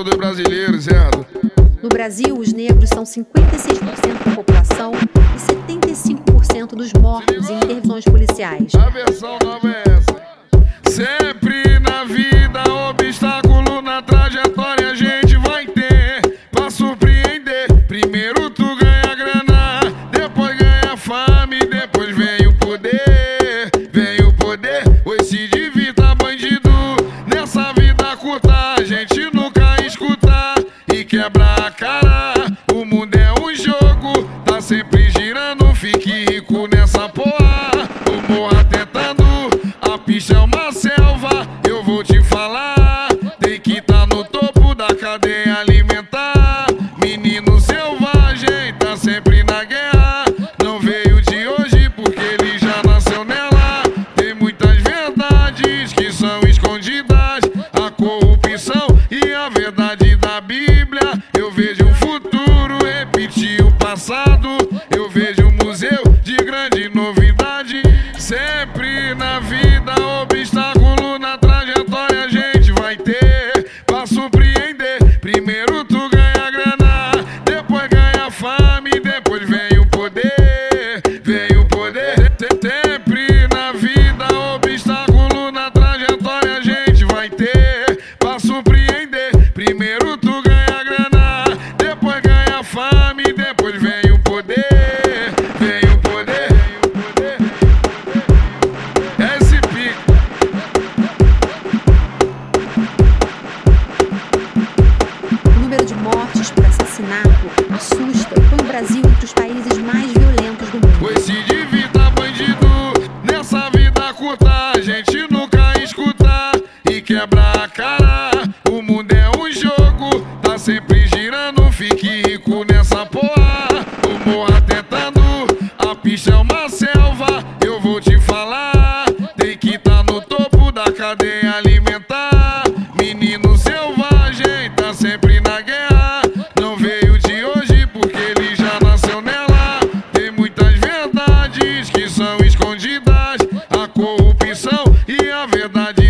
todos os brasileiros, certo? No Brasil, os negros são 56% da população e 75% dos mortos em intervenções policiais. A versão nova é essa. Sempre na vida, obstáculo na trajetória a gente vai ter pra surpreender. Primeiro tu ganha grana, depois ganha fama e depois vem o poder. Vem o rico nessa porra. O morra tentando, a pista é uma selva, eu vou te falar. Tem que tá no topo da cadeia Sempre na vida, obstáculo cara. O mundo é um jogo Tá sempre girando. Fique rico nessa porra. O morra tentando A pista é uma selva. Eu vou te falar Tem que tá no topo da cadeia alimentar. Menino selvagem Tá sempre na guerra. Não veio de hoje porque ele já nasceu nela. Tem muitas verdades que são escondidas. A corrupção e a verdade